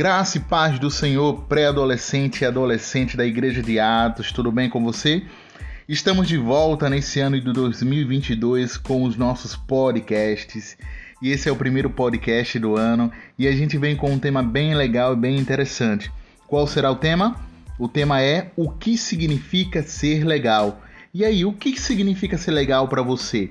Graça e paz do Senhor, pré-adolescente e adolescente da Igreja de Atos, tudo bem com você? Estamos de volta nesse ano de 2022 com os nossos podcasts. E esse é o primeiro podcast do ano e a gente vem com um tema bem legal e bem interessante. Qual será o tema? O tema é o que significa ser legal. E aí, o que significa ser legal para você?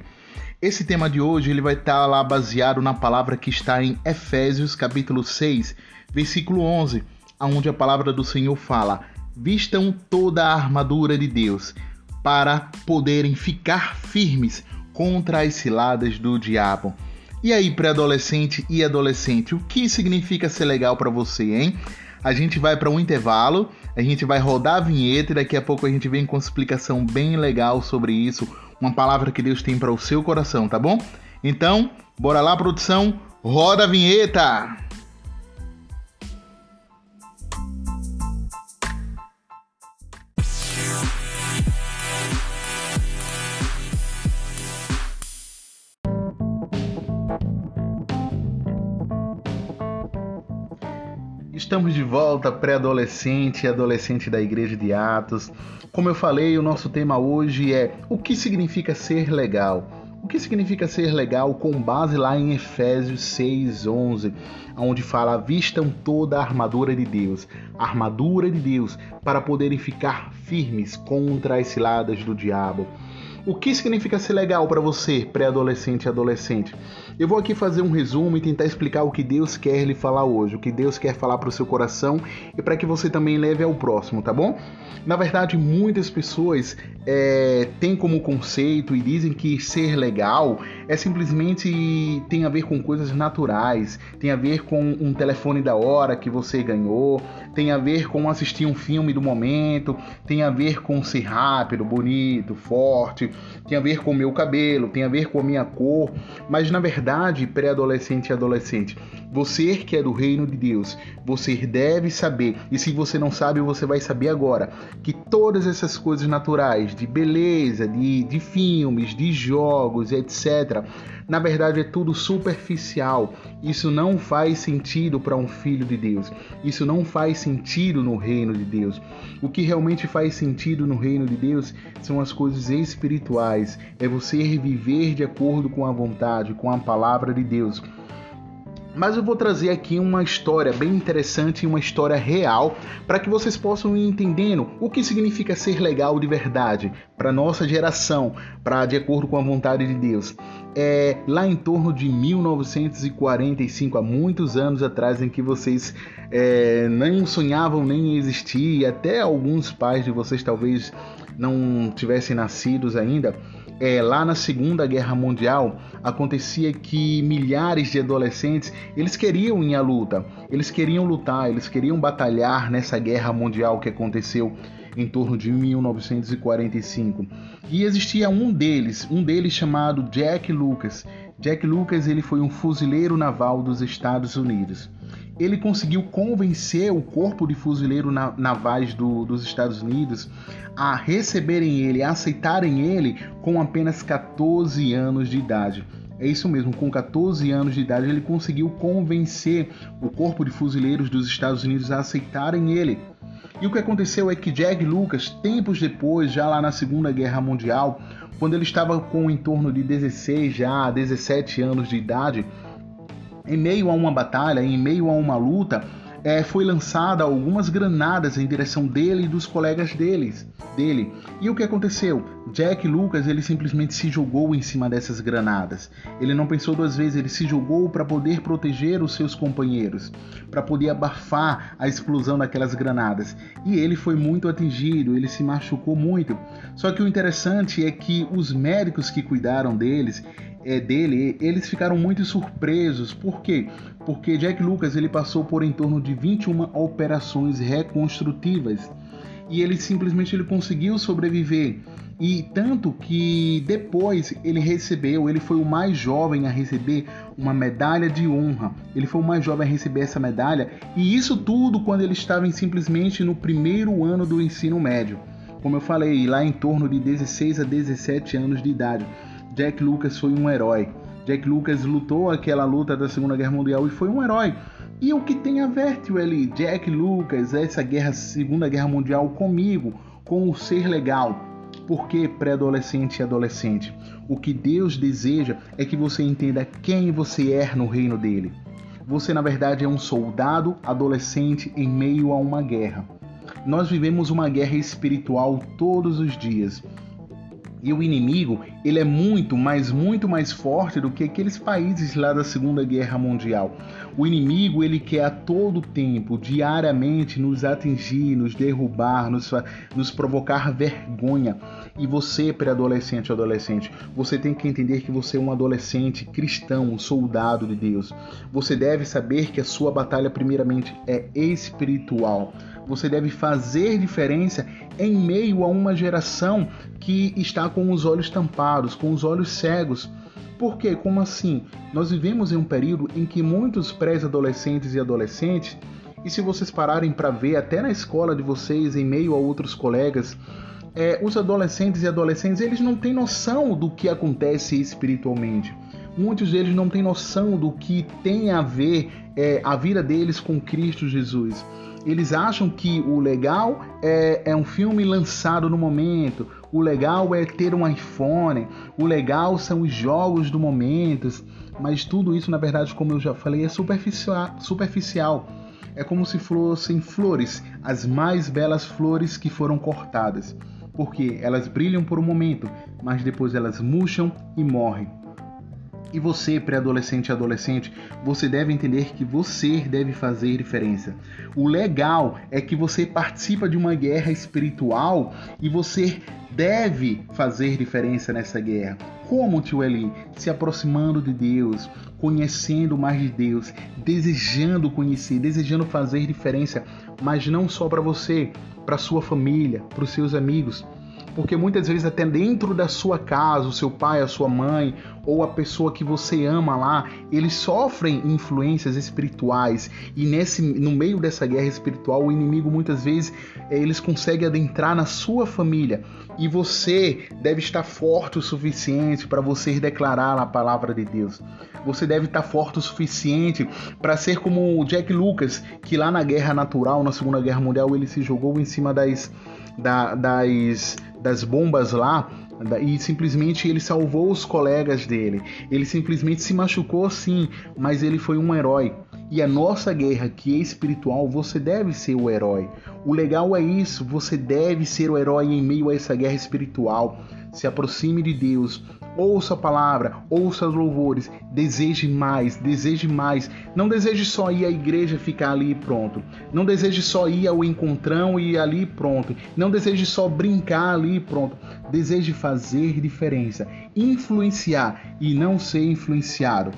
Esse tema de hoje ele vai estar lá baseado na palavra que está em Efésios capítulo 6, versículo 11, onde a palavra do Senhor fala: "Vistam toda a armadura de Deus, para poderem ficar firmes contra as ciladas do diabo." E aí, pré-adolescente e adolescente, o que significa ser legal para você, hein? A gente vai para um intervalo, a gente vai rodar a vinheta e daqui a pouco a gente vem com uma explicação bem legal sobre isso, uma palavra que Deus tem para o seu coração, tá bom? Então, bora lá, produção, roda a vinheta! Estamos de volta, pré-adolescente e adolescente da Igreja de Atos. Como eu falei, o nosso tema hoje é o que significa ser legal. O que significa ser legal com base lá em Efésios 6:11, onde fala: "Vistam toda a armadura de Deus, a armadura de Deus, para poderem ficar firmes contra as ciladas do diabo." O que significa ser legal para você, pré-adolescente e adolescente? Eu vou aqui fazer um resumo e tentar explicar o que Deus quer lhe falar hoje, o que Deus quer falar para o seu coração e para que você também leve ao próximo, tá bom? Na verdade, muitas pessoas é, têm como conceito e dizem que ser legal é simplesmente tem a ver com coisas naturais, tem a ver com um telefone da hora que você ganhou, tem a ver com assistir um filme do momento, tem a ver com ser rápido, bonito, forte, tem a ver com o meu cabelo, tem a ver com a minha cor, mas na verdade, pré-adolescente e adolescente, você que é do reino de Deus, você deve saber, e se você não sabe, você vai saber agora, que todas essas coisas naturais, de beleza, de, de filmes, de jogos, etc., na verdade é tudo superficial. Isso não faz sentido para um filho de Deus. Isso não faz sentido no reino de Deus. O que realmente faz sentido no reino de Deus são as coisas espirituais. É você viver de acordo com a vontade, com a palavra de Deus. Mas eu vou trazer aqui uma história bem interessante uma história real para que vocês possam ir entendendo o que significa ser legal de verdade para nossa geração, para de acordo com a vontade de Deus. É lá em torno de 1945, há muitos anos atrás, em que vocês é, não sonhavam nem existir, e até alguns pais de vocês talvez não tivessem nascidos ainda é, lá na Segunda Guerra Mundial acontecia que milhares de adolescentes eles queriam ir à luta, eles queriam lutar, eles queriam batalhar nessa guerra mundial que aconteceu em torno de 1945. E existia um deles, um deles chamado Jack Lucas. Jack Lucas ele foi um fuzileiro naval dos Estados Unidos ele conseguiu convencer o corpo de fuzileiro navais do, dos Estados Unidos a receberem ele, a aceitarem ele com apenas 14 anos de idade. É isso mesmo, com 14 anos de idade ele conseguiu convencer o corpo de fuzileiros dos Estados Unidos a aceitarem ele. E o que aconteceu é que Jack Lucas, tempos depois, já lá na Segunda Guerra Mundial, quando ele estava com em torno de 16 já 17 anos de idade, em meio a uma batalha, em meio a uma luta, é, foi lançada algumas granadas em direção dele e dos colegas deles, dele. E o que aconteceu? Jack Lucas ele simplesmente se jogou em cima dessas granadas. Ele não pensou duas vezes, ele se jogou para poder proteger os seus companheiros, para poder abafar a explosão daquelas granadas. E ele foi muito atingido, ele se machucou muito. Só que o interessante é que os médicos que cuidaram deles, é, dele, eles ficaram muito surpresos. Por quê? Porque Jack Lucas ele passou por em torno de 21 operações reconstrutivas e ele simplesmente ele conseguiu sobreviver. E tanto que depois ele recebeu, ele foi o mais jovem a receber uma medalha de honra. Ele foi o mais jovem a receber essa medalha, e isso tudo quando ele estava em, simplesmente no primeiro ano do ensino médio. Como eu falei, lá em torno de 16 a 17 anos de idade. Jack Lucas foi um herói. Jack Lucas lutou aquela luta da Segunda Guerra Mundial e foi um herói. E o que tem a ver, tio Eli, Jack Lucas, essa guerra, Segunda Guerra Mundial comigo, com o ser legal? Por que pré-adolescente e adolescente? O que Deus deseja é que você entenda quem você é no reino dele. Você, na verdade, é um soldado adolescente em meio a uma guerra. Nós vivemos uma guerra espiritual todos os dias. E o inimigo, ele é muito, mas muito mais forte do que aqueles países lá da Segunda Guerra Mundial. O inimigo, ele quer a todo tempo, diariamente, nos atingir, nos derrubar, nos, nos provocar vergonha. E você, pré-adolescente ou adolescente, você tem que entender que você é um adolescente cristão, um soldado de Deus. Você deve saber que a sua batalha, primeiramente, é espiritual. Você deve fazer diferença em meio a uma geração que está com os olhos tampados, com os olhos cegos. Por quê? Como assim? Nós vivemos em um período em que muitos pré-adolescentes e adolescentes, e se vocês pararem para ver até na escola de vocês, em meio a outros colegas, é, os adolescentes e adolescentes eles não têm noção do que acontece espiritualmente. Muitos deles não têm noção do que tem a ver é, a vida deles com Cristo Jesus eles acham que o legal é, é um filme lançado no momento, o legal é ter um iPhone, o legal são os jogos do momento, mas tudo isso, na verdade, como eu já falei, é superficial. superficial. É como se fossem flores, as mais belas flores que foram cortadas, porque elas brilham por um momento, mas depois elas murcham e morrem. E você, pré-adolescente e adolescente, você deve entender que você deve fazer diferença. O legal é que você participa de uma guerra espiritual e você deve fazer diferença nessa guerra. Como, tio Eli? Se aproximando de Deus, conhecendo mais de Deus, desejando conhecer, desejando fazer diferença, mas não só para você, para sua família, para os seus amigos porque muitas vezes até dentro da sua casa, o seu pai, a sua mãe ou a pessoa que você ama lá, eles sofrem influências espirituais e nesse no meio dessa guerra espiritual, o inimigo muitas vezes eh, eles conseguem adentrar na sua família e você deve estar forte o suficiente para você declarar a palavra de Deus. Você deve estar forte o suficiente para ser como o Jack Lucas, que lá na guerra natural, na Segunda Guerra Mundial, ele se jogou em cima das da, das, das bombas lá e simplesmente ele salvou os colegas dele. Ele simplesmente se machucou sim, mas ele foi um herói. E a nossa guerra, que é espiritual, você deve ser o herói. O legal é isso, você deve ser o herói em meio a essa guerra espiritual. Se aproxime de Deus, ouça a palavra, ouça os louvores, deseje mais, deseje mais. Não deseje só ir à igreja e ficar ali pronto. Não deseje só ir ao encontrão e ir ali pronto. Não deseje só brincar ali pronto. Deseje fazer diferença, influenciar e não ser influenciado.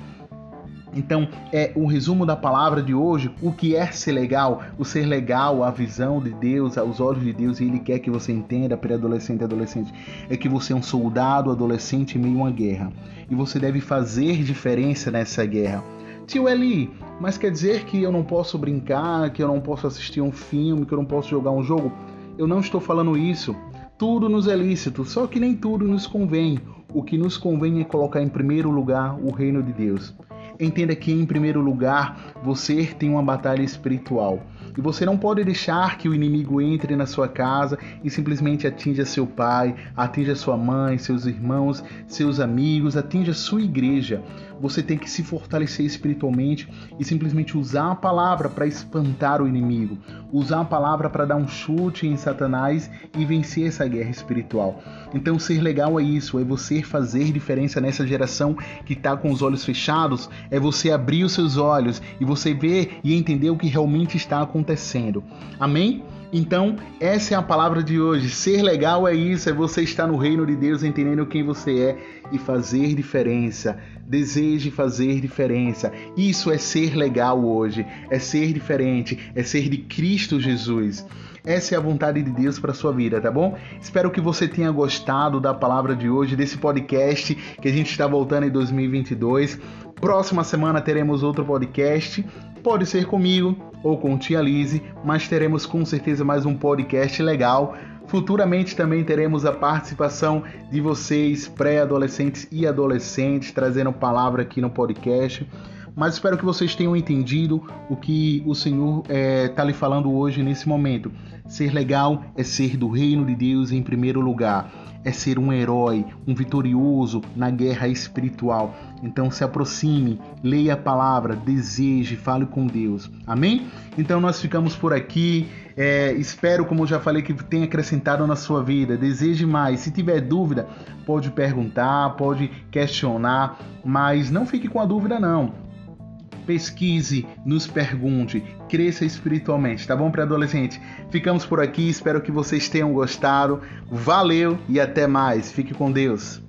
Então, é o resumo da palavra de hoje, o que é ser legal, o ser legal, a visão de Deus, aos olhos de Deus, e Ele quer que você entenda, pré-adolescente e adolescente, é que você é um soldado adolescente em meio a uma guerra. E você deve fazer diferença nessa guerra. Tio Eli, mas quer dizer que eu não posso brincar, que eu não posso assistir um filme, que eu não posso jogar um jogo? Eu não estou falando isso. Tudo nos é lícito, só que nem tudo nos convém. O que nos convém é colocar em primeiro lugar o reino de Deus. Entenda que, em primeiro lugar, você tem uma batalha espiritual. E você não pode deixar que o inimigo entre na sua casa e simplesmente atinja seu pai, atinja sua mãe, seus irmãos, seus amigos, atinja sua igreja. Você tem que se fortalecer espiritualmente e simplesmente usar a palavra para espantar o inimigo, usar a palavra para dar um chute em Satanás e vencer essa guerra espiritual. Então, ser legal é isso, é você fazer diferença nessa geração que está com os olhos fechados, é você abrir os seus olhos e você ver e entender o que realmente está acontecendo. Amém? Então, essa é a palavra de hoje. Ser legal é isso, é você estar no reino de Deus, entendendo quem você é e fazer diferença. Deseje fazer diferença. Isso é ser legal hoje, é ser diferente, é ser de Cristo Jesus. Essa é a vontade de Deus para sua vida, tá bom? Espero que você tenha gostado da palavra de hoje, desse podcast que a gente está voltando em 2022. Próxima semana teremos outro podcast. Pode ser comigo ou com Tia Lise, mas teremos com certeza mais um podcast legal. Futuramente também teremos a participação de vocês, pré-adolescentes e adolescentes, trazendo palavra aqui no podcast. Mas espero que vocês tenham entendido o que o Senhor está é, tá lhe falando hoje nesse momento. Ser legal é ser do reino de Deus em primeiro lugar é ser um herói, um vitorioso na guerra espiritual. Então se aproxime, leia a palavra, deseje, fale com Deus. Amém? Então nós ficamos por aqui. É, espero, como eu já falei, que tenha acrescentado na sua vida. Deseje mais. Se tiver dúvida, pode perguntar, pode questionar, mas não fique com a dúvida não pesquise, nos pergunte, cresça espiritualmente, tá bom, pré-adolescente? Ficamos por aqui, espero que vocês tenham gostado. Valeu e até mais. Fique com Deus.